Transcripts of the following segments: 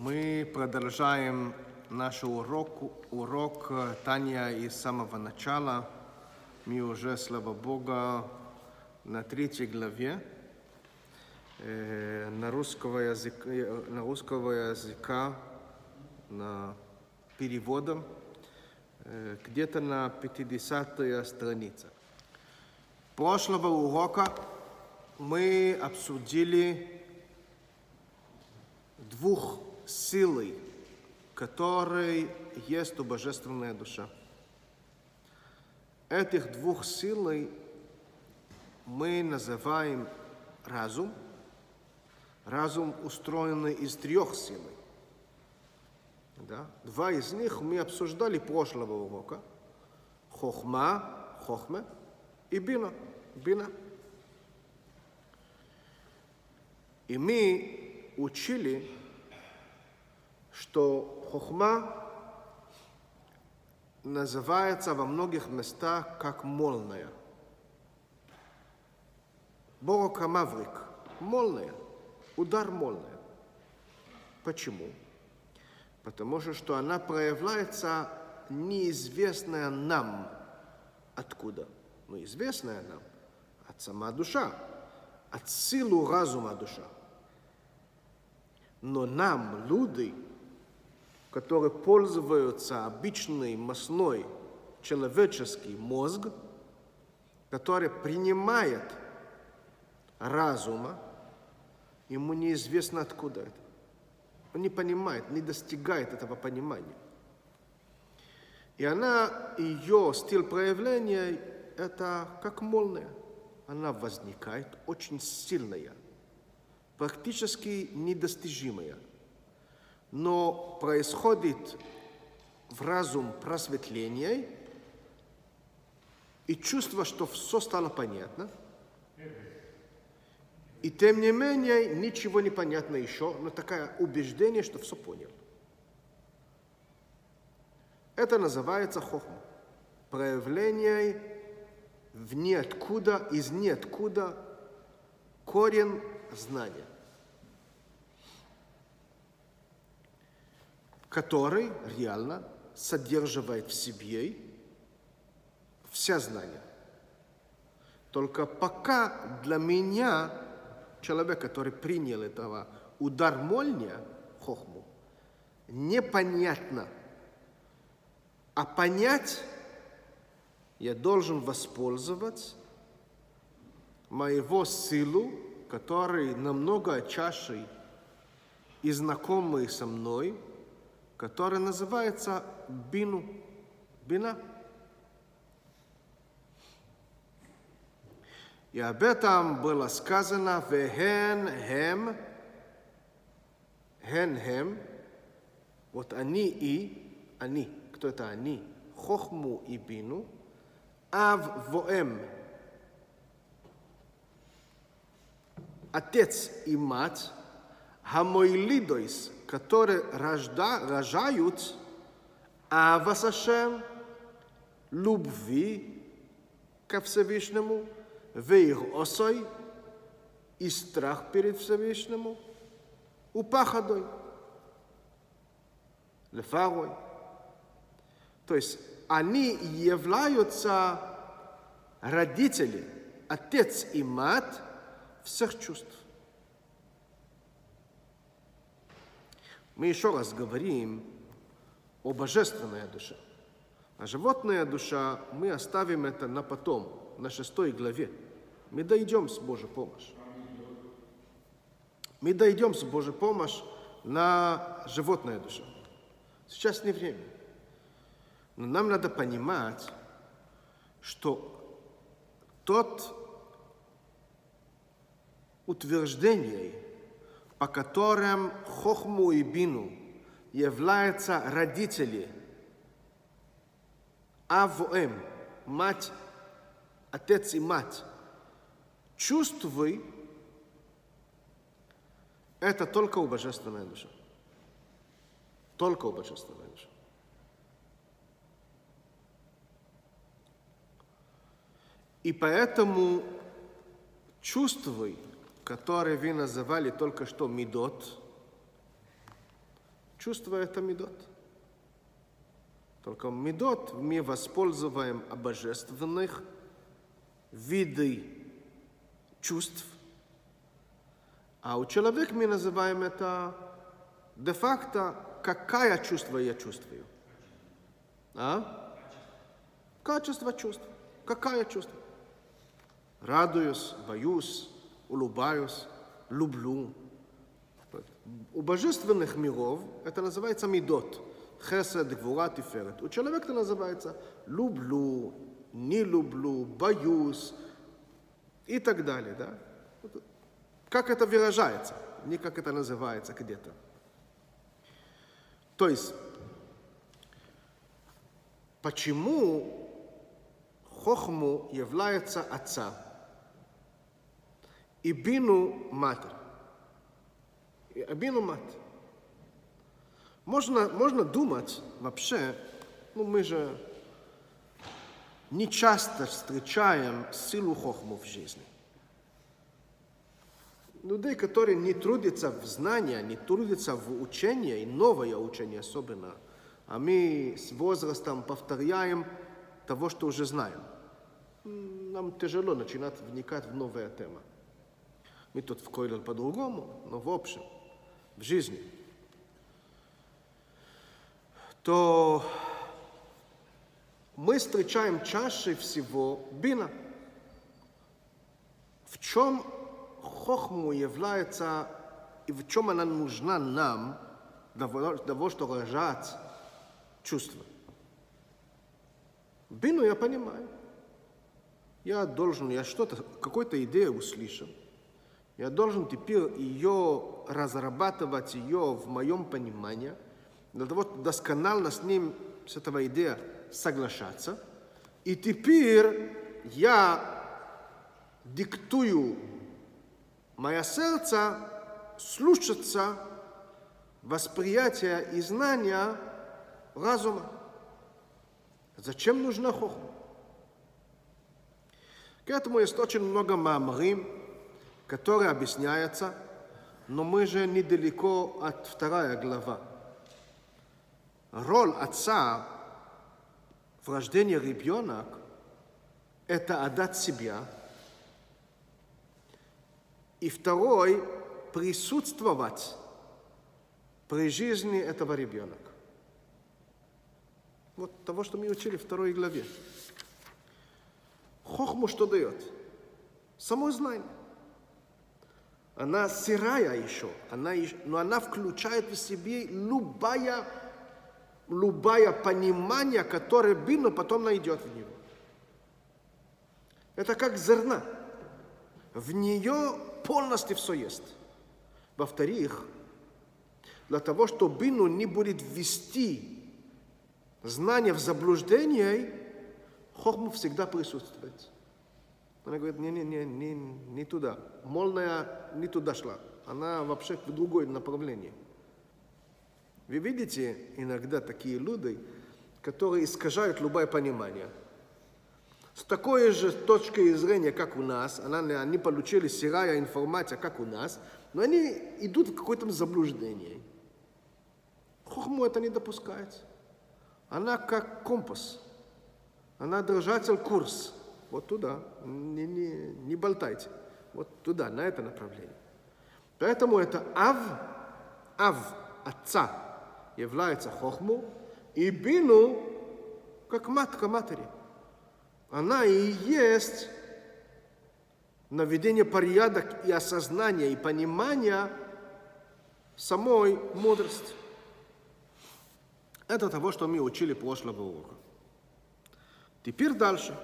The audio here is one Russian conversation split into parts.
Мы продолжаем наш урок, урок э, Таня из самого начала. Мы уже, слава Богу, на третьей главе. Э, на, русского языка, э, на русского языка, на переводом, э, где-то на 50 странице. Прошлого урока мы обсудили двух силы, которые есть у Божественная душа. Этих двух силой мы называем разум. Разум устроен из трех сил. Да? Два из них мы обсуждали прошлого урока. Хохма, хохме и бина, бина. И мы учили, что хохма называется во многих местах как молния. Борокамаврик, молния, удар молния. Почему? Потому что, что она проявляется неизвестная нам откуда. Но известная нам от сама душа, от силу разума душа. Но нам, люди, которые пользуются обычной масной человеческий мозг, который принимает разума, ему неизвестно откуда это. Он не понимает, не достигает этого понимания. И она, ее стиль проявления, это как молния. Она возникает очень сильная – практически недостижимая, но происходит в разум просветление и чувство, что все стало понятно. И тем не менее, ничего не понятно еще, но такое убеждение, что все понял. Это называется хохма. Проявление в ниоткуда, из ниоткуда корень знания. Который реально содерживает в себе все знания. Только пока для меня, человек, который принял этого удар молния, хохму, непонятно. А понять я должен воспользоваться моего силу, который намного чаще и знакомый со мной – который называется бину. Бина. И об этом было сказано «Вехен хем», «Хен хем», вот они и, они, кто это они? Хохму и бину, ав воэм, отец и мать, хамойлидойс, которые рожда, рожают Авасашем, любви ко Всевышнему, вейр осой и страх перед Всевышнему, упахадой, лефарой. То есть они являются родители, отец и мать всех чувств. Мы еще раз говорим о божественной душе. А животная душа, мы оставим это на потом, на шестой главе. Мы дойдем с Божьей помощью. Мы дойдем с Божьей помощью на животную душу. Сейчас не время. Но нам надо понимать, что тот утверждение, по которым Хохму и Бину являются родители, Авоэм, мать, отец и мать, чувствуй, это только у Божественной души. Только у Божественной души. И поэтому чувствуй, который вы называли только что медот, Чувство – это медот. Только медот мы воспользуем божественных виды чувств, а у человека мы называем это де-факто, какая чувство я чувствую. А? Качество чувств. Какая чувство? Радуюсь, боюсь, улыбаюсь, люблю. У божественных миров это называется медот. Хесед, гвура, тиферет. У человека это называется люблю, не люблю, боюсь и так далее. Да? Как это выражается, не как это называется где-то. То есть, почему хохму является отца и бину матерь? И бину мать. Можно, можно думать вообще, ну мы же не часто встречаем силу хохму в жизни. Людей, которые не трудятся в знании, не трудятся в учении, и новое учение особенно, а мы с возрастом повторяем того, что уже знаем. Нам тяжело начинать вникать в новые темы. Мы тут в Койлер по-другому, но в общем, в жизни – то мы встречаем чаще всего бина. В чем хохму является и в чем она нужна нам для того, чтобы рожать чувства. Бину я понимаю. Я должен, я что-то, какую-то идею услышал. Я должен теперь ее разрабатывать, ее в моем понимании – для того, чтобы досконально с ним, с этого идея соглашаться. И теперь я диктую мое сердце слушаться восприятия и знания разума. Зачем нужна хохма? К этому есть очень много мамрим, которые объясняются, но мы же недалеко от вторая глава. Роль отца в рождении ребенок – это отдать себя. И второй – присутствовать при жизни этого ребенка. Вот того, что мы учили в второй главе. Хохму что дает? Само знание. Она сырая еще, она, но она включает в себе любая любое понимание, которое бину потом найдет в него. Это как зерна. В нее полностью все есть. Во-вторых, для того, чтобы бину не будет ввести знание в заблуждение, хохму всегда присутствует. Она говорит, не, не, туда. Молная не туда шла. Она вообще в другое направление. Вы видите иногда такие люди, которые искажают любое понимание. С такой же точки зрения, как у нас, они получили сырая информация, как у нас, но они идут в какое-то заблуждение. Хохму это не допускает. Она как компас. Она держатель курс. Вот туда. Не, не, не болтайте. Вот туда, на это направление. Поэтому это ав, ав, отца, является хохму, и бину, как матка матери. Она и есть наведение порядок и осознания, и понимания самой мудрости. Это того, что мы учили прошлого урока. Теперь дальше.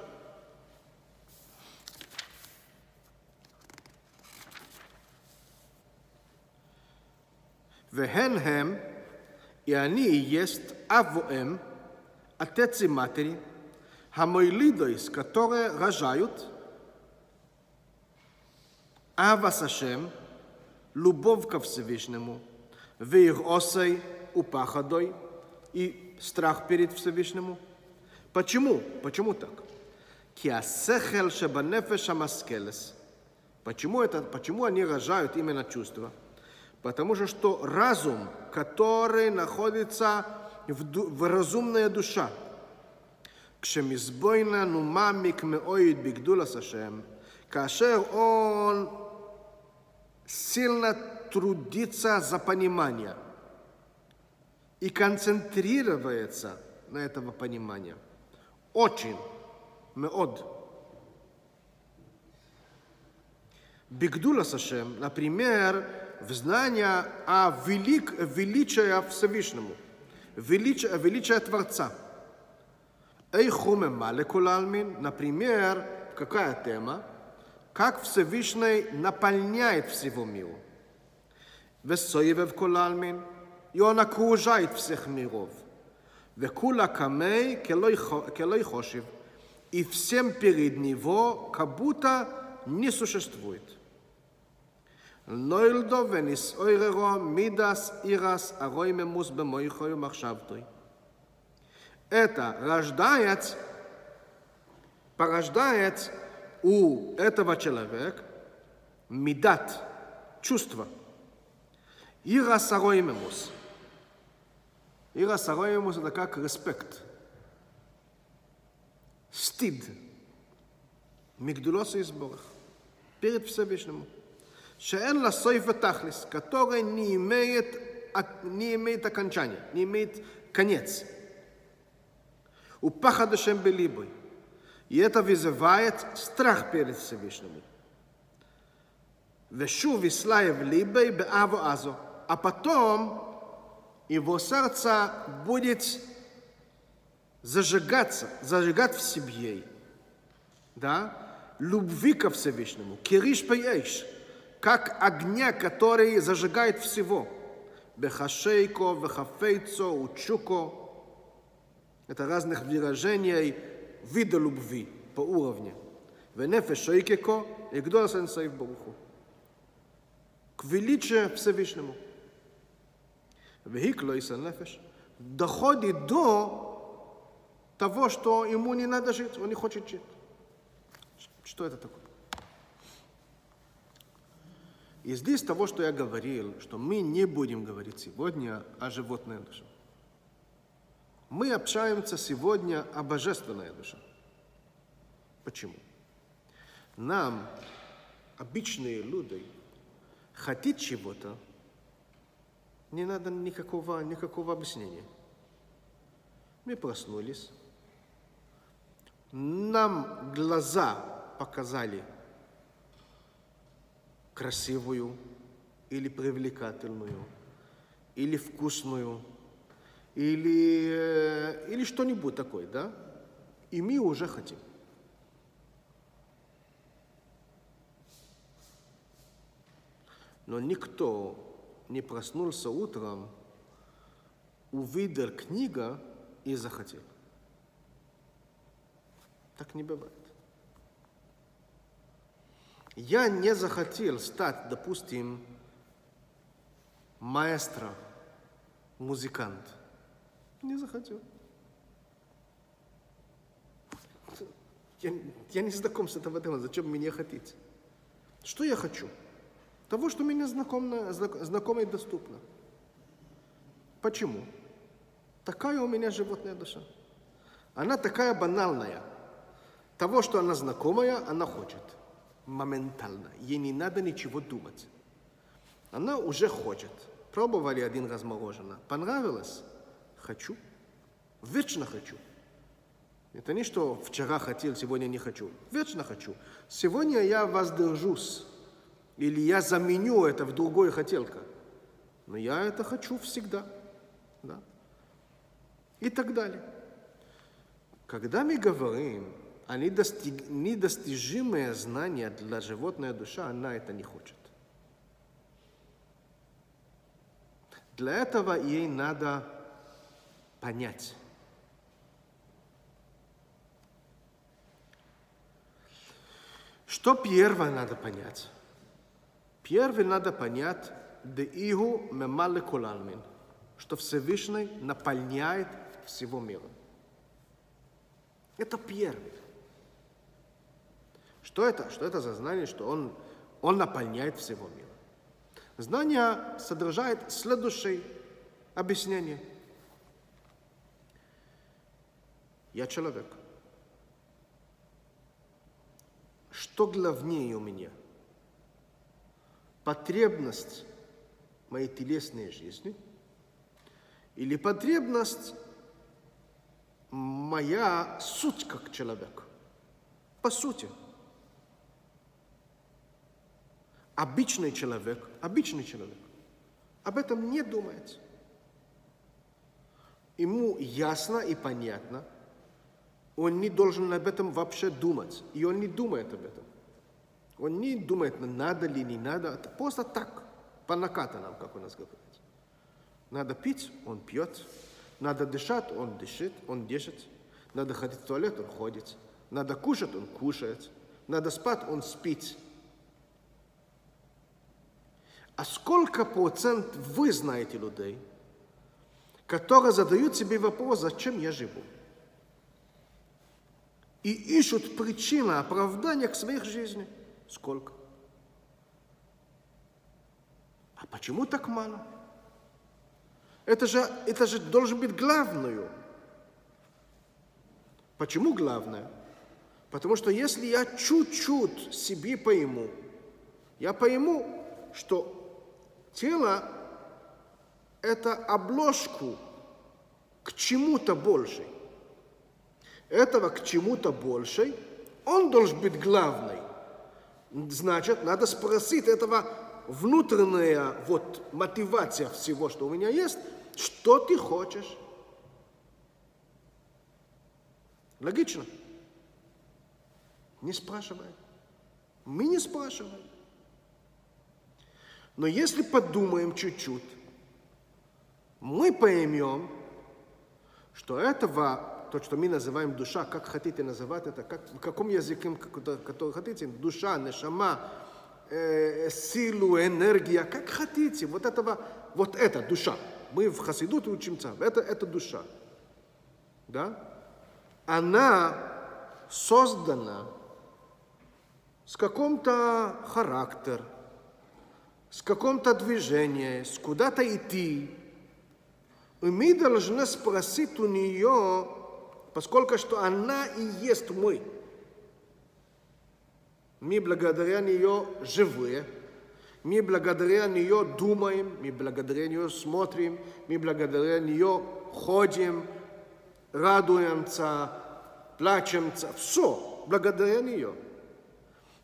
והן הם и они есть авоэм, отец и матери, хамойлидойс, которые рожают, Ава Сашем, любовь ко Всевышнему, вир осей, упахадой и страх перед Всевышнему. Почему? Почему так? Киасехел шабанефеш амаскелес. Почему, это, почему они рожают именно чувства? Потому что, что разум, который находится в, ду- в разумная душа, כשמזבוינה נוממיק מאויד בגדולס השם, כאשר он сильно трудится за понимание и концентрируется на этого понимания. Очень, מאוד. Бигдула Сашем, например, в знание о велик, величия Всевышнему, величие, величие Творца. Эйхуме Малекулалмин, например, какая тема? Как Всевышний наполняет всего мира. Весоевев Кулалмин, и он окружает всех миров. Векула камей келой хошив, и всем перед него как будто не существует. Loildo venis oirero midas ирас ароимемус бемоихою махшавтой. Это рождает, порождает у этого человека мидат, чувство. Ирас ароимемус. Ирас ароимемус это как респект. Стид. Мигдулос изборах. Перед Всевышним. Шаэн ласойфа тахлис, которая не имеет, не имеет окончания, не имеет конец. У пахада шембелибой. И это вызывает страх перед Всевышним. Вешу вислаев либой беаву азо. А потом его сердце будет зажигаться, зажигать в себе. Да? Любви ко Всевышнему. Кириш паяешь. Как огня, который зажигает всего. Бехашейко, вехафейцо, учуко. Это разных выражений вида любви по уровню. Венефеш шейкеко и гдола сенсейв Баруху. К величию Всевышнему. Вехикло и нефеш доходит до того, что ему не надо жить, он не хочет жить. Что это такое? И здесь того, что я говорил, что мы не будем говорить сегодня о животной душе. Мы общаемся сегодня о божественной душе. Почему? Нам, обычные люди, хотеть чего-то, не надо никакого, никакого объяснения. Мы проснулись, нам глаза показали красивую или привлекательную, или вкусную, или, э, или что-нибудь такое, да? И мы уже хотим. Но никто не проснулся утром, увидел книга и захотел. Так не бывает. Я не захотел стать, допустим, маэстро, музыкант. Не захотел. Я, я не знаком с этого делом, зачем мне хотеть? Что я хочу? Того, что мне знакомо, знакомо и доступно. Почему? Такая у меня животная душа. Она такая банальная. Того, что она знакомая, она хочет. Моментально. Ей не надо ничего думать. Она уже хочет. Пробовали один раз мороженое. Понравилось? Хочу. Вечно хочу. Это не что вчера хотел, сегодня не хочу. Вечно хочу. Сегодня я воздержусь. Или я заменю это в другой хотелка. Но я это хочу всегда. Да? И так далее. Когда мы говорим о недостиг... недостижимое знание для животной души, она это не хочет. Для этого ей надо понять. Что первое надо понять? Первое надо понять, да игу мемале кулалмин, что Всевышний наполняет всего мира. Это первое. Что это? Что это за знание, что он, он наполняет всего мира? Знание содержит следующее объяснение. Я человек. Что главнее у меня? Потребность моей телесной жизни или потребность моя суть как человек? По сути – обычный человек, обычный человек, об этом не думает. Ему ясно и понятно, он не должен об этом вообще думать, и он не думает об этом. Он не думает, надо ли, не надо, это просто так, по накатанным, как у нас говорит. Надо пить, он пьет, надо дышать, он дышит, он дышит, надо ходить в туалет, он ходит, надо кушать, он кушает, надо спать, он спит. А сколько процент вы знаете людей, которые задают себе вопрос, зачем я живу? И ищут причины оправдания к своей жизни. Сколько? А почему так мало? Это же, это же должен быть главную. Почему главное? Потому что если я чуть-чуть себе пойму, я пойму, что Тело – это обложку к чему-то большей. Этого к чему-то большей, он должен быть главный. Значит, надо спросить этого внутренняя вот мотивация всего, что у меня есть, что ты хочешь. Логично? Не спрашивай. Мы не спрашиваем. Но если подумаем чуть-чуть, мы поймем, что этого, то, что мы называем душа, как хотите называть это, как, в каком языке, который хотите, душа, нешама, э, силу, энергия, как хотите, вот этого, вот это душа. Мы в Хасидуте учимся, это, это душа. Да? Она создана с каком-то характером, с каком-то движении, с куда-то идти. И мы должны спросить у нее, поскольку что она и есть мы. Мы благодаря нее живые, мы благодаря нее думаем, мы благодаря нее смотрим, мы благодаря нее ходим, радуемся, плачемся, все благодаря нее.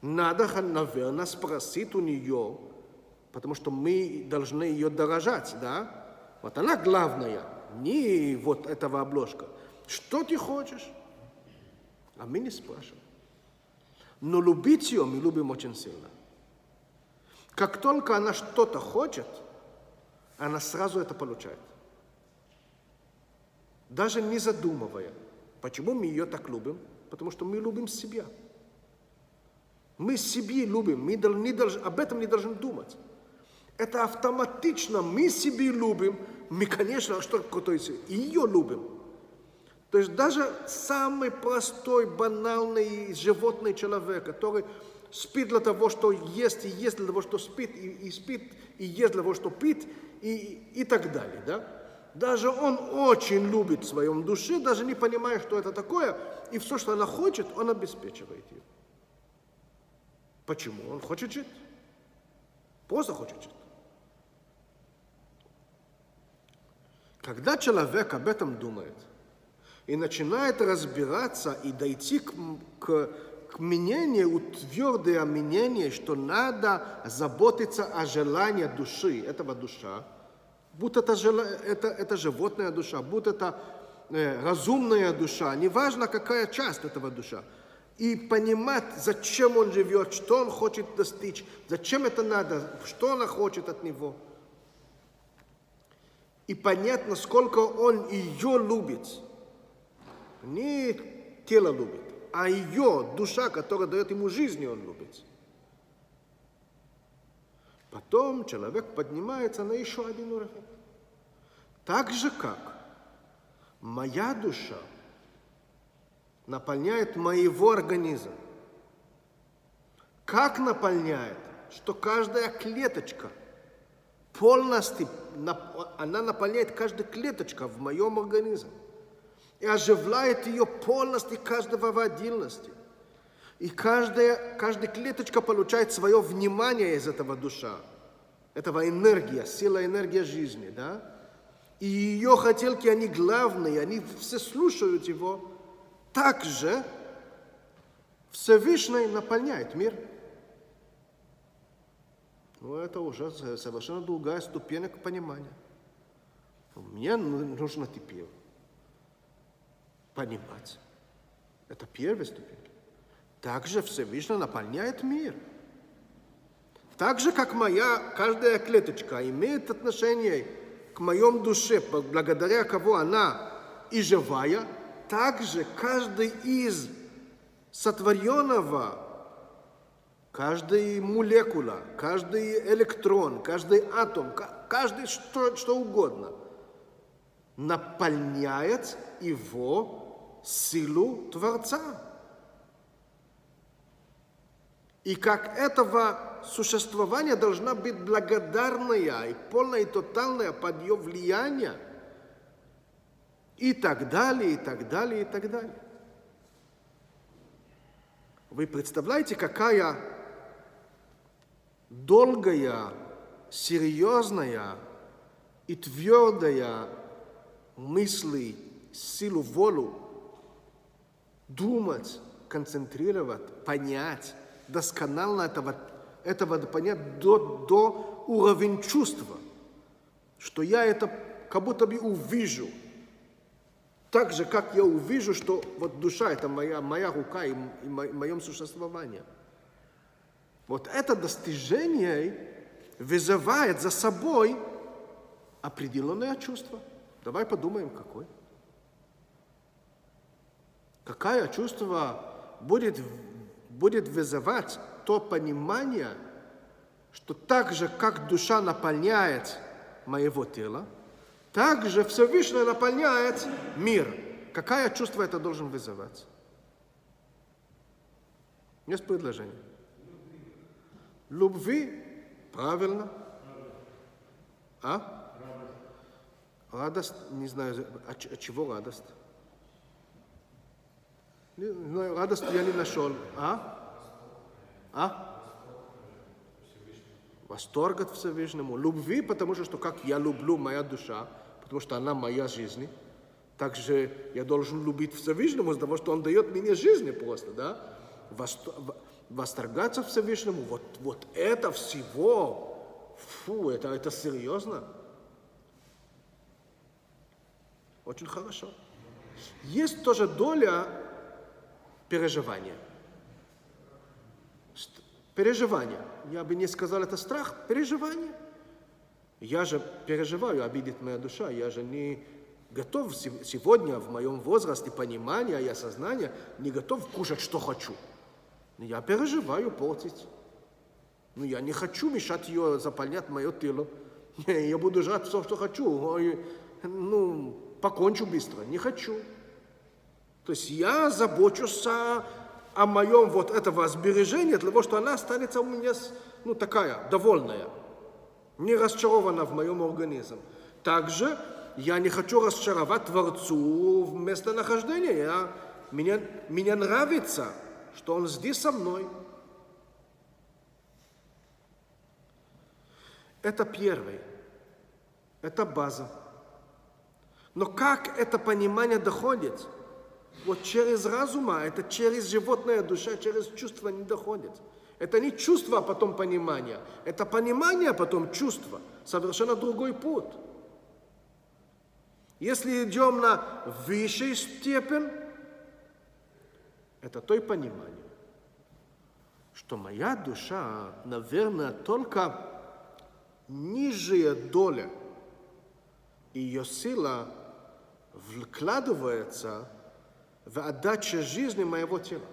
Надо, наверное, спросить у нее, потому что мы должны ее дорожать, да? Вот она главная, не вот этого обложка. Что ты хочешь? А мы не спрашиваем. Но любить ее мы любим очень сильно. Как только она что-то хочет, она сразу это получает. Даже не задумывая. Почему мы ее так любим? Потому что мы любим себя. Мы себе любим, мы не должны, об этом не должны думать это автоматично мы себе любим, мы, конечно, что то есть ее любим. То есть даже самый простой, банальный животный человек, который спит для того, что ест, и ест для того, что спит, и, и спит, и ест для того, что пит, и, и так далее. Да? Даже он очень любит в своем душе, даже не понимая, что это такое, и все, что она хочет, он обеспечивает ее. Почему? Он хочет жить. Просто хочет жить. Когда человек об этом думает и начинает разбираться и дойти к, к, к мнению, твердое мнение, что надо заботиться о желании души, этого душа, будь это, это, это животная душа, будь это э, разумная душа, неважно какая часть этого душа, и понимать, зачем он живет, что он хочет достичь, зачем это надо, что она хочет от него – и понятно, сколько он ее любит. Не тело любит, а ее душа, которая дает ему жизнь, он любит. Потом человек поднимается на еще один уровень. Так же, как моя душа наполняет моего организма. Как наполняет? Что каждая клеточка полностью, она наполняет каждую клеточку в моем организме и оживляет ее полностью каждого в отдельности. И каждая, каждая клеточка получает свое внимание из этого душа, этого энергия, сила, энергия жизни, да? И ее хотелки, они главные, они все слушают его. Также Всевышний наполняет мир. Ну, это уже совершенно другая ступень к пониманию. Мне нужно теперь понимать. Это первая ступень. Также Всевышний наполняет мир. Так же, как моя каждая клеточка имеет отношение к моем душе, благодаря кого она и живая, также каждый из сотворенного, каждая молекула, каждый электрон, каждый атом, каждый что, что угодно наполняет его силу Творца. И как этого существования должна быть благодарная и полная и тотальная под ее влияние. И так далее, и так далее, и так далее. Вы представляете, какая долгая, серьезная и твердая мысли, силу, волю думать, концентрировать, понять, досконально этого, этого понять до, до уровня чувства, что я это как будто бы увижу. Так же, как я увижу, что вот душа – это моя, моя рука и, и моем существовании. Вот это достижение вызывает за собой определенное чувство. Давай подумаем, какое. Какое чувство будет будет вызывать то понимание, что так же, как душа наполняет моего тела, так же Всевышний наполняет мир. Какое чувство это должен вызывать? Есть предложение. Любви, правильно. А? Радость, не знаю, от чего радость? Ну, радость я не нашел. А? А? Восторг от Всевышнему. Любви, потому что как я люблю моя душа, потому что она моя жизнь. Также я должен любить Всевышнему, потому что Он дает мне жизнь просто, да? Восторгаться Всевышнему, вот, вот это всего, фу, это, это серьезно. Очень хорошо. Есть тоже доля переживания. Переживание. Я бы не сказал, это страх, переживание. Я же переживаю, обидит моя душа, я же не готов сегодня в моем возрасте понимания и осознания, не готов кушать, что хочу. Но я переживаю портить. Но я не хочу мешать ее заполнять мое тело. Я буду жрать все, что хочу. Ну, покончу быстро. Не хочу. То есть я забочусь о, моем вот этого сбережения, для того, что она останется у меня ну, такая, довольная, не расчарована в моем организме. Также я не хочу расчаровать Творцу в местонахождении. Я, мне, мне нравится, что Он здесь со мной. Это первый. Это база. Но как это понимание доходит – вот через разума, это через животная душа, через чувства не доходит. Это не чувство, а потом понимание. Это понимание, а потом чувство. Совершенно другой путь. Если идем на высшую степень, это то и понимание, что моя душа, наверное, только нижняя доля, ее сила вкладывается в отдаче жизни моего тела.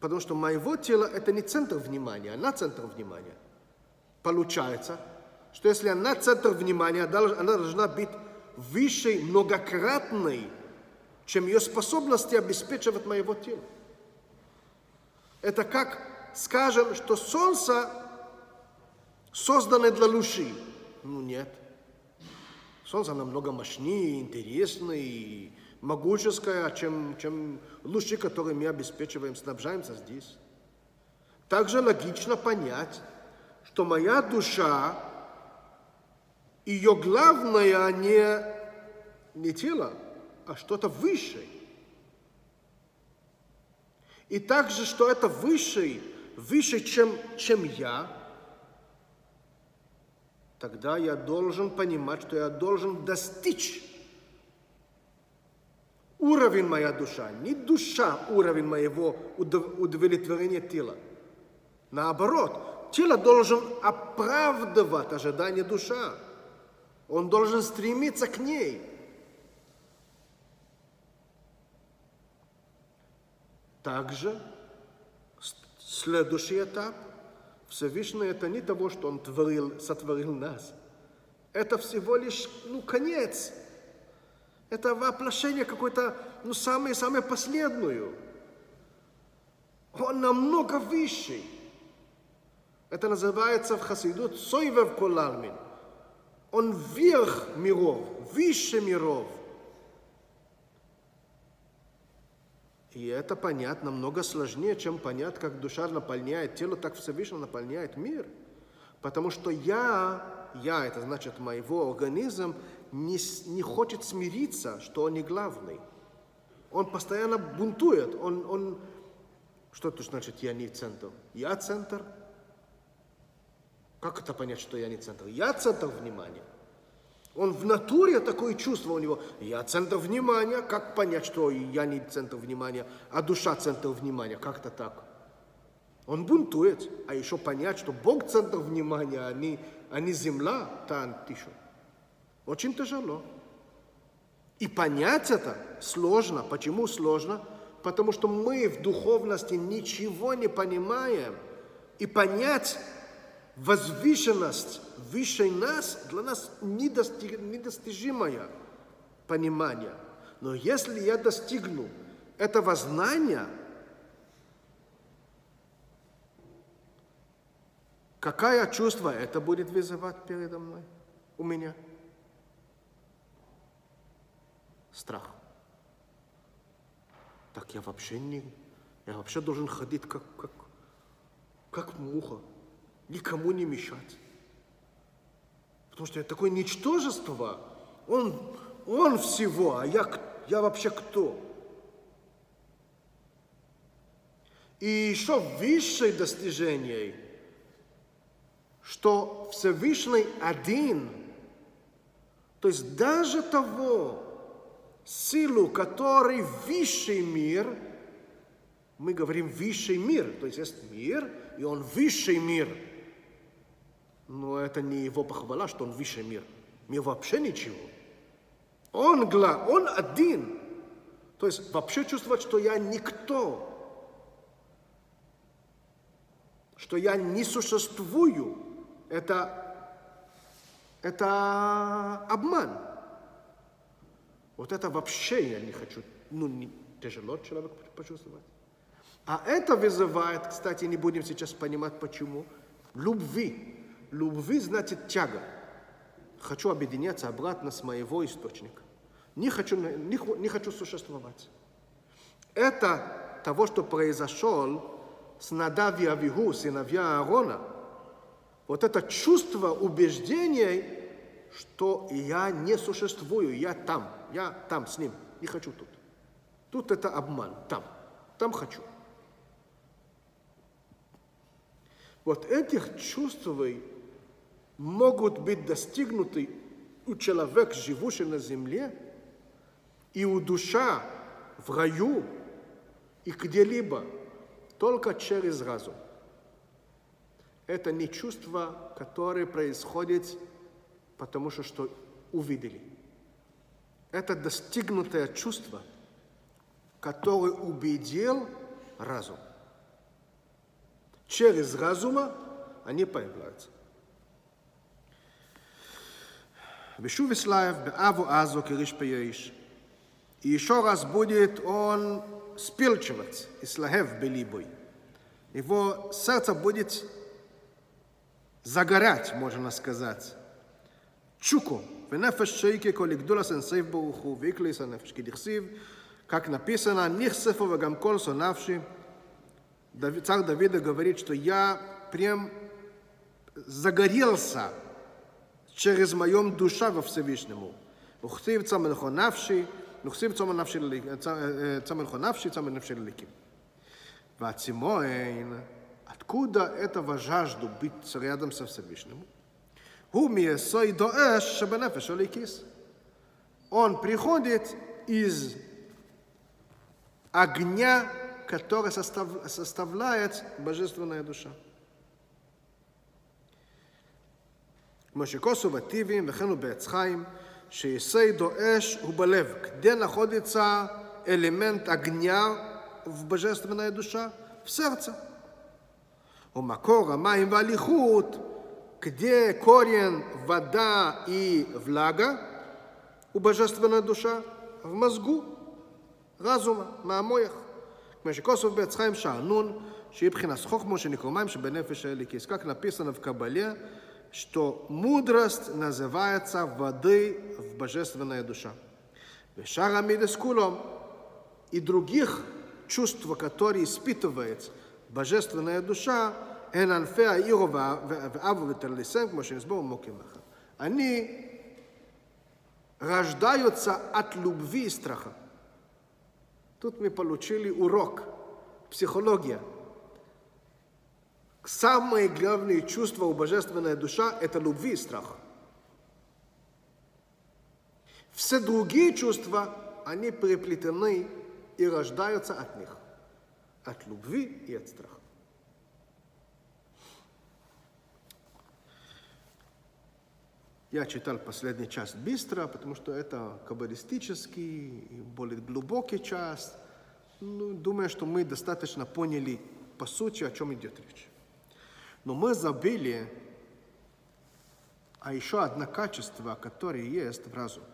Потому что моего тела это не центр внимания, она центр внимания. Получается, что если она центр внимания, она должна быть выше, многократной, чем ее способности обеспечивать моего тела. Это как, скажем, что солнце созданы для души. Ну нет. Солнце намного мощнее, интереснее и могущеское, чем, чем лучи, которые мы обеспечиваем, снабжаемся здесь. Также логично понять, что моя душа, ее главное не, не тело, а что-то высшее. И также, что это выше, выше, чем, чем я, тогда я должен понимать, что я должен достичь уровень моя душа, не душа уровень моего удовлетворения тела. Наоборот, тело должен оправдывать ожидания душа. Он должен стремиться к ней. Также следующий этап Всевышний это не того, что Он творил, сотворил нас. Это всего лишь, ну, конец. Это воплощение какое-то, ну, самое-самое последнюю. Он намного выше. Это называется в Хасидут Сойвев Колалмин. Он верх миров, выше миров – И это понять намного сложнее, чем понять, как душа наполняет тело, так Всевышний наполняет мир. Потому что я, я, это значит моего организм, не, не хочет смириться, что он не главный. Он постоянно бунтует. Он, он... Что это значит я не центр? Я центр? Как это понять, что я не центр? Я центр внимания. Он в натуре такое чувство у него. Я центр внимания. Как понять, что я не центр внимания, а душа центр внимания? Как-то так. Он бунтует. А еще понять, что Бог центр внимания, а не, а не земля, там тишу. Очень тяжело. И понять это сложно. Почему сложно? Потому что мы в духовности ничего не понимаем. И понять возвышенность выше нас для нас недостиг, недостижимое понимание. Но если я достигну этого знания, какое чувство это будет вызывать передо мной, у меня? Страх. Так я вообще не, я вообще должен ходить как, как, как муха никому не мешать. Потому что я такое ничтожество, он, он всего, а я, я вообще кто? И еще высшее достижение, что Всевышний один, то есть даже того силу, который высший мир, мы говорим высший мир, то есть есть мир, и он высший мир – но это не его похвала, что он выше мир. Мир вообще ничего. Он гла, он один. То есть вообще чувствовать, что я никто. Что я не существую. Это, это обман. Вот это вообще я не хочу. Ну, не, тяжело человек почувствовать. А это вызывает, кстати, не будем сейчас понимать почему, любви. Любви значит тяга. Хочу объединяться обратно с моего источника. Не хочу, не, не хочу существовать. Это того, что произошло с Надав и Авигу, сыновья Аарона. Вот это чувство убеждения, что я не существую, я там, я там с ним, не хочу тут. Тут это обман, там, там хочу. Вот этих чувств могут быть достигнуты у человека, живущего на земле, и у душа в раю, и где-либо, только через разум. Это не чувство, которое происходит потому что, что увидели. Это достигнутое чувство, которое убедил разум. Через разума они появляются. ושוב יסלייב באבו азу кириш пееш. И еще раз будет он спилчивать, ислахев белибой. Его сердце будет загорать, можно сказать. Чуку. ונפש שייקה כל לגדולס אינסייף ברוך הוא, ואיקליס הנפש, כי דכסיב, как написано, נחשפו וגם כל сонавши. Царь Давида говорит, что я прям загорелся через моем душа во Всевышнему. Ухтив цамельхонавши, ухтив цамельхонавши, э, э, э, цамельхонавши ликим. Вацимоэйн, откуда этого жажду быть рядом со Всевышним? Гумиесой доэш шабенефеш оликис. Он приходит из огня, который состав, составляет божественная душа. כמו שכוסו וטיבים וכן הוא בעץ חיים, שיסיידו אש הוא בלב. כדי находится элемент огня в божественная душа в сердце. ומקור המים והליכות, где корень, вода и влага, у божественная душа в мозгу, разума, מהמויח. כמו שכוסוף בעץ חיים שענון, שהיא בחינת חוכמו שנקרא מים שבנפש האליקי. как написано в Кабале, что мудрость называется воды в божественная душа. Бешарамидескулом и других чувств, которые испытывает божественная душа, они рождаются от любви и страха. Тут мы получили урок. Психология – Самое главное чувство у божественной душа – это любви и страх. Все другие чувства, они переплетены и рождаются от них. От любви и от страха. Я читал последний час быстро, потому что это каббалистический, более глубокий час. Ну, думаю, что мы достаточно поняли по сути, о чем идет речь. Но мы забыли а еще одно качество, которое есть в разум.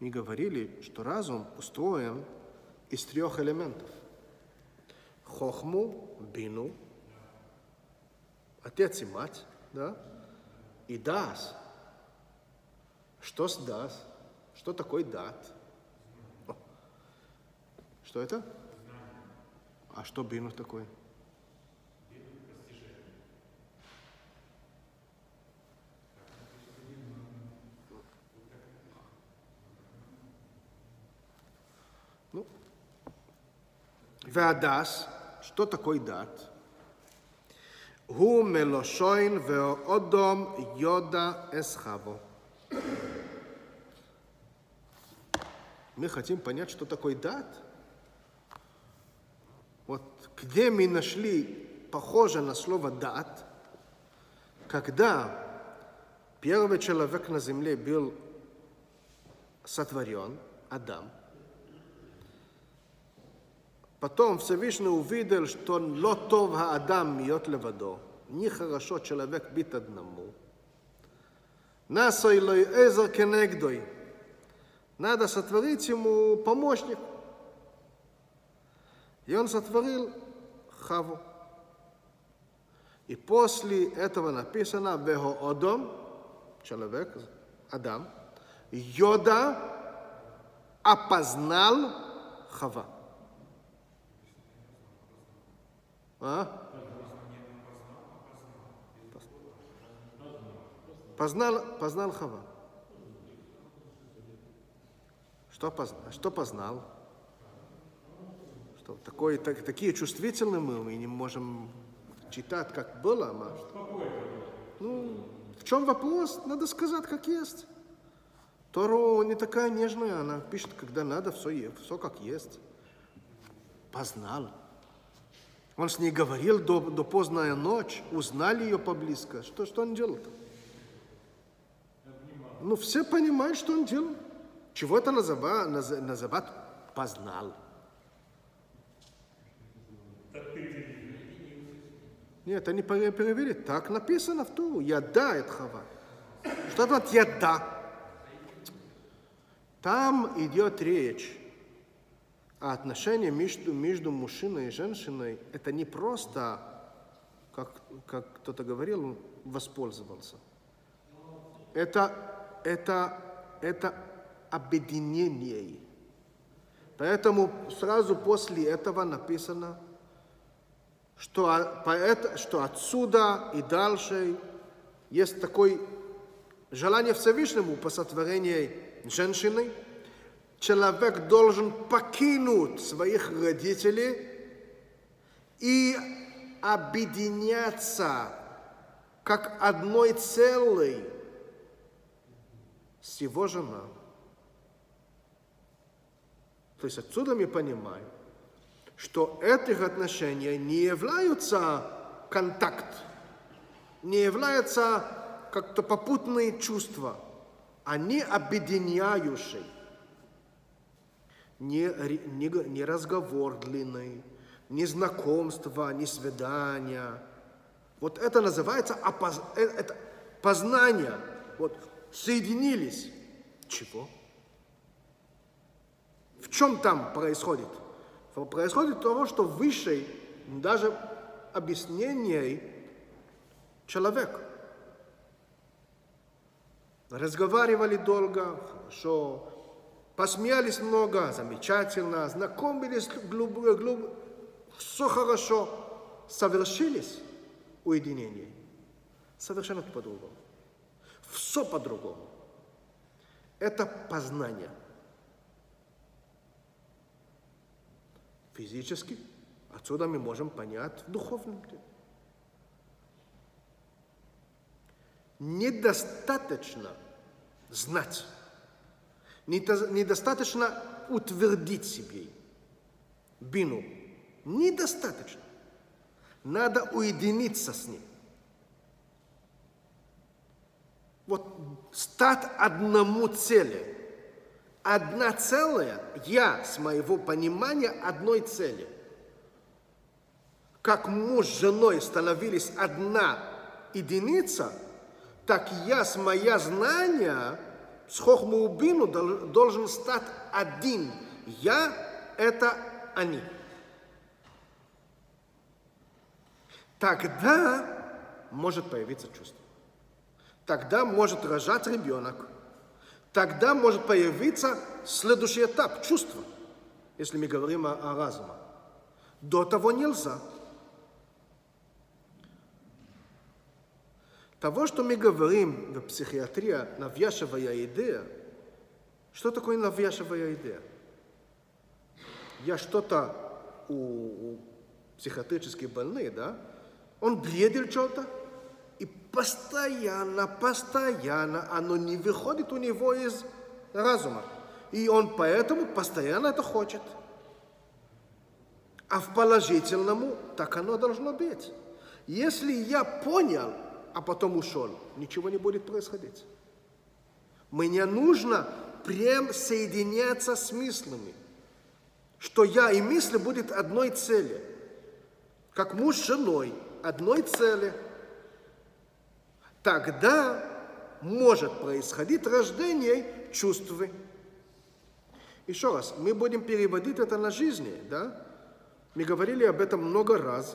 Мы говорили, что разум устроен из трех элементов. Хохму, бину, отец и мать, да? и дас. Что с дас? Что такое дат? Что это? А что бину такое? והדס, что такое дат? הוא מלושוין ואודום יודה эсхаво. Мы хотим понять, что такое дат. Вот где мы нашли похоже на слово дат, когда первый человек на земле был сотворен, Адам, Потом Всевышний увидел, что лотов Адам мьет левадо. Нехорошо человек бит одному. Насой лой эзер кенегдой. Надо сотворить ему помощник. И он сотворил Хаву. И после этого написано «Вехо Одом» – человек, Адам, «Йода опознал Хава». А? Познал, познал Хава. Что познал? Что познал? Что такое, так, такие чувствительные мы, мы не можем читать, как было. Может. Ну, в чем вопрос? Надо сказать, как есть. Тору не такая нежная, она пишет, когда надо, все, все как есть. Познал. Он с ней говорил до, до поздная ночь, узнали ее поблизко. Что, что он делал-то? Ну, все понимают, что он делал. Чего это называют, называют познал. Нет, они перевели. Так написано в Туру. Яда это хава. Что значит яда? Там идет речь а отношения между, между мужчиной и женщиной – это не просто как, как кто-то говорил, воспользовался. Это, это, это объединение. Поэтому сразу после этого написано, что, что отсюда и дальше есть такое желание Всевышнему по сотворению женщины. Человек должен покинуть своих родителей и объединяться как одной целой с его женой. То есть отсюда мы понимаем, что этих отношений не являются контакт, не являются как-то попутные чувства, они объединяющие. Не, не, не разговор длинный, не знакомство, не свидание. Вот это называется опоз... Э, это познание. Вот соединились. Чего? В чем там происходит? Происходит того, что выше даже объяснение человек. Разговаривали долго, хорошо, посмеялись много, замечательно, знакомились глубоко, глубоко, все хорошо, совершились уединение. Совершенно по-другому. Все по-другому. Это познание – физически, отсюда мы можем понять в духовном. Недостаточно знать, недостаточно утвердить себе бину. Недостаточно. Надо уединиться с ним. Вот стать одному цели – одна целая, я с моего понимания одной цели. Как муж с женой становились одна единица, так я с моя знания, с хохмаубину должен стать один. Я – это они. Тогда может появиться чувство. Тогда может рожать ребенок – тогда может появиться следующий этап – чувства, если мы говорим о, о разуме. До того нельзя. Того, что мы говорим в психиатрии, навязчивая идея, что такое навязчивая идея? Я что-то у, у психиатрических больных, да, он бредил что-то, и постоянно, постоянно оно не выходит у него из разума. И он поэтому постоянно это хочет. А в положительному так оно должно быть. Если я понял, а потом ушел, ничего не будет происходить. Мне нужно прям соединяться с мыслями, что я и мысли будет одной цели. Как муж с женой, одной цели – тогда может происходить рождение чувств. Еще раз, мы будем переводить это на жизни, да? Мы говорили об этом много раз.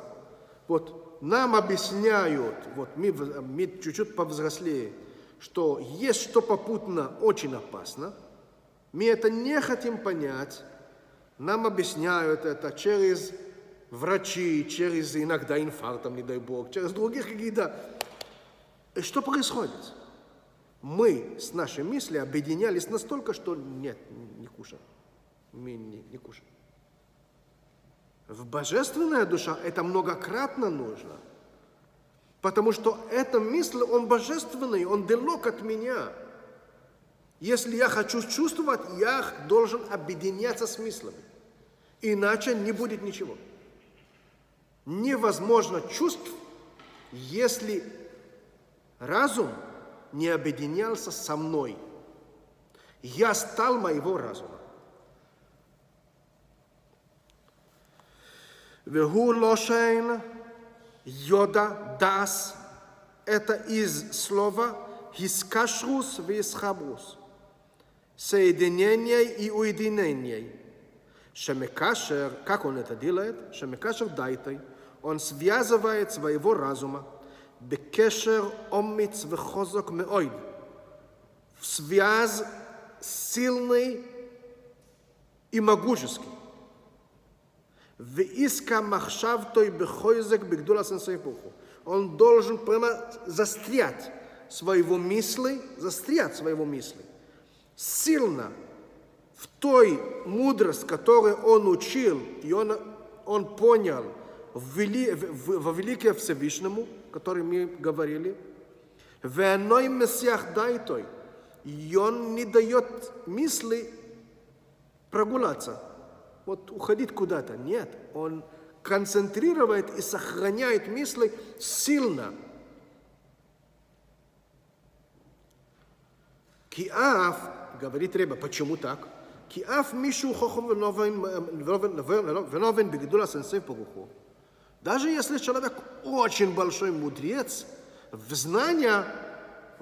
Вот нам объясняют, вот мы, мы чуть-чуть повзрослее, что есть что попутно очень опасно. Мы это не хотим понять. Нам объясняют это через врачи, через иногда инфарктом, не дай бог, через других какие-то что происходит? Мы с нашей мыслью объединялись настолько, что нет, не кушаем. Мы не, не кушаем. В божественная душа это многократно нужно. Потому что эта мысль, он божественный, он далек от меня. Если я хочу чувствовать, я должен объединяться с мыслями. Иначе не будет ничего. Невозможно чувств, если разум не объединялся со мной. Я стал моего разума. Вегу лошейн йода дас это из слова хискашрус висхабрус соединение и уединение. Шемекашер, как он это делает? Шемекашер дайтой. Он связывает своего разума бекешер омиц вехозок меойд, в связь сильный и могущеский. Вииска махшавтой бехойзек бигдула сенсейпуху. Он должен прямо застрять своего мысли, застрять своего мысли. Сильно в той мудрость, которую он учил, и он, он понял в, вели, в, во Великое Всевышнему, который мы говорили, «Веной мессиях дайтой», и он не дает мысли прогуляться, вот уходить куда-то. Нет, он концентрирует и сохраняет мысли сильно. Киаф, говорит Реба, почему так? Киаф Мишу Хохом виновен Бегдула Сенсей по Погуху. Даже если человек очень большой мудрец, в знания,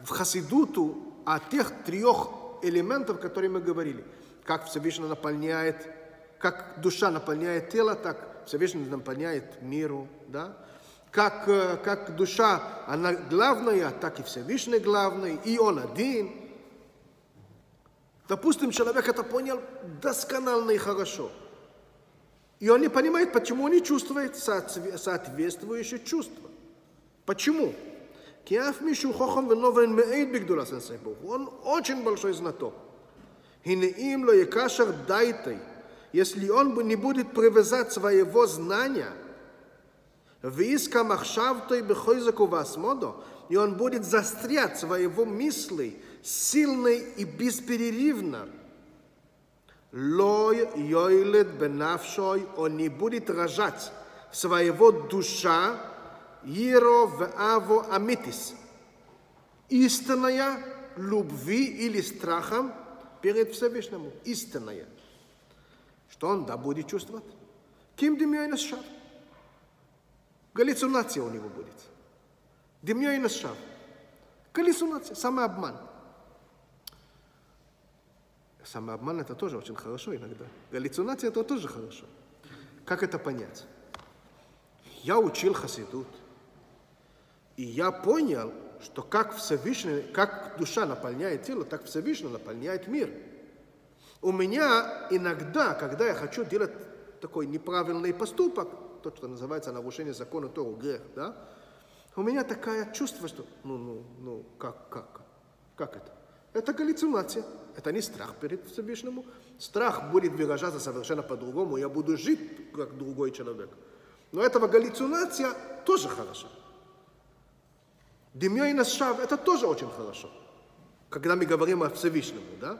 в хасидуту о тех трех элементов, которые мы говорили, как Всевышний наполняет как душа наполняет тело, так Всевышний наполняет миру, да? Как, как душа, она главная, так и Всевышний главный, и он один – Допустим, человек это понял досконально и хорошо. И он не понимает, почему он не чувствует соответствующее чувство. Почему? Он очень большой знаток. Если он не будет привязать своего знания, Виска махшавтой бехойзаку васмодо, и он будет застрять своего мысли сильно и бесперерывно. Лой йойлет бенавшой, он не будет рожать своего душа, Иро в аво амитис. Истинная любви или страхом перед Всевышним. Истинная. Что он да будет чувствовать? Кем демьёй шар? Галлюцинация у него будет. Демьёй шар. Галлюцинация, самообман. Самообман это тоже очень хорошо иногда. Галлюцинация это тоже хорошо. Как это понять? Я учил хасидут, и я понял, что как Всевышний, как душа наполняет тело, так Всевышний наполняет мир. У меня иногда, когда я хочу делать такой неправильный поступок, то, что называется нарушение закона Тору, грех, да, у меня такое чувство, что, ну, ну, ну, как, как, как это? Это галлюцинация. Это не страх перед Всевышнему. Страх будет выражаться совершенно по-другому. Я буду жить как другой человек. Но этого галлюцинация тоже хорошо. Демьёй Насшав – это тоже очень хорошо, когда мы говорим о Всевышнем, да?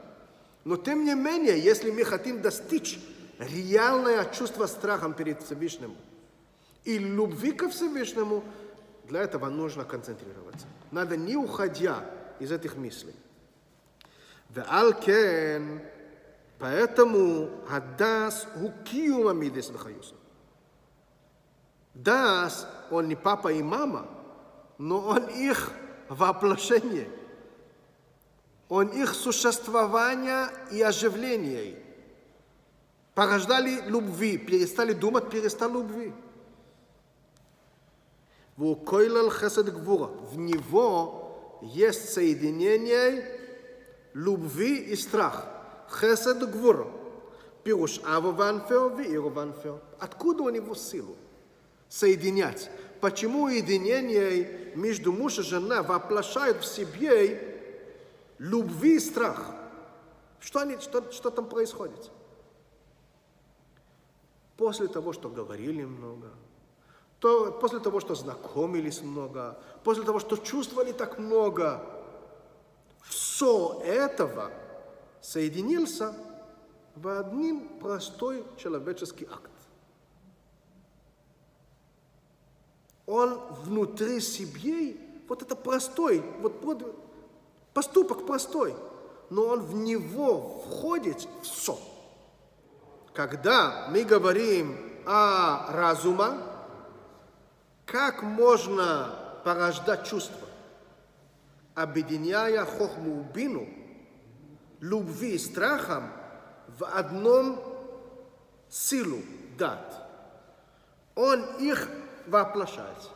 Но тем не менее, если мы хотим достичь реальное чувство страха перед Всевышним и любви ко Всевышнему, для этого нужно концентрироваться. Надо не уходя из этих мыслей. Алкен, поэтому Адас Хукиума Мидес Бахаюса. Дас, он не папа и мама, но он их воплощение – он их существование и оживление. Порождали любви, перестали думать, перестали любви. В хесед гвура. В него есть соединение любви и страх. Хесед гвура. Пируш Иру Ванфер. Откуда у него силу соединять? Почему единение между муж и жена воплощает в себе любви и страх? Что, они, что, что там происходит? После того, что говорили много, то, после того, что знакомились много, после того, что чувствовали так много, все этого соединился в один простой человеческий акт. Он внутри себе, вот это простой, вот поступок простой, но он в него входит все. Когда мы говорим о разуме, как можно порождать чувства? объединяя хохму бину, любви и страхом в одном силу дат. Он их воплощается.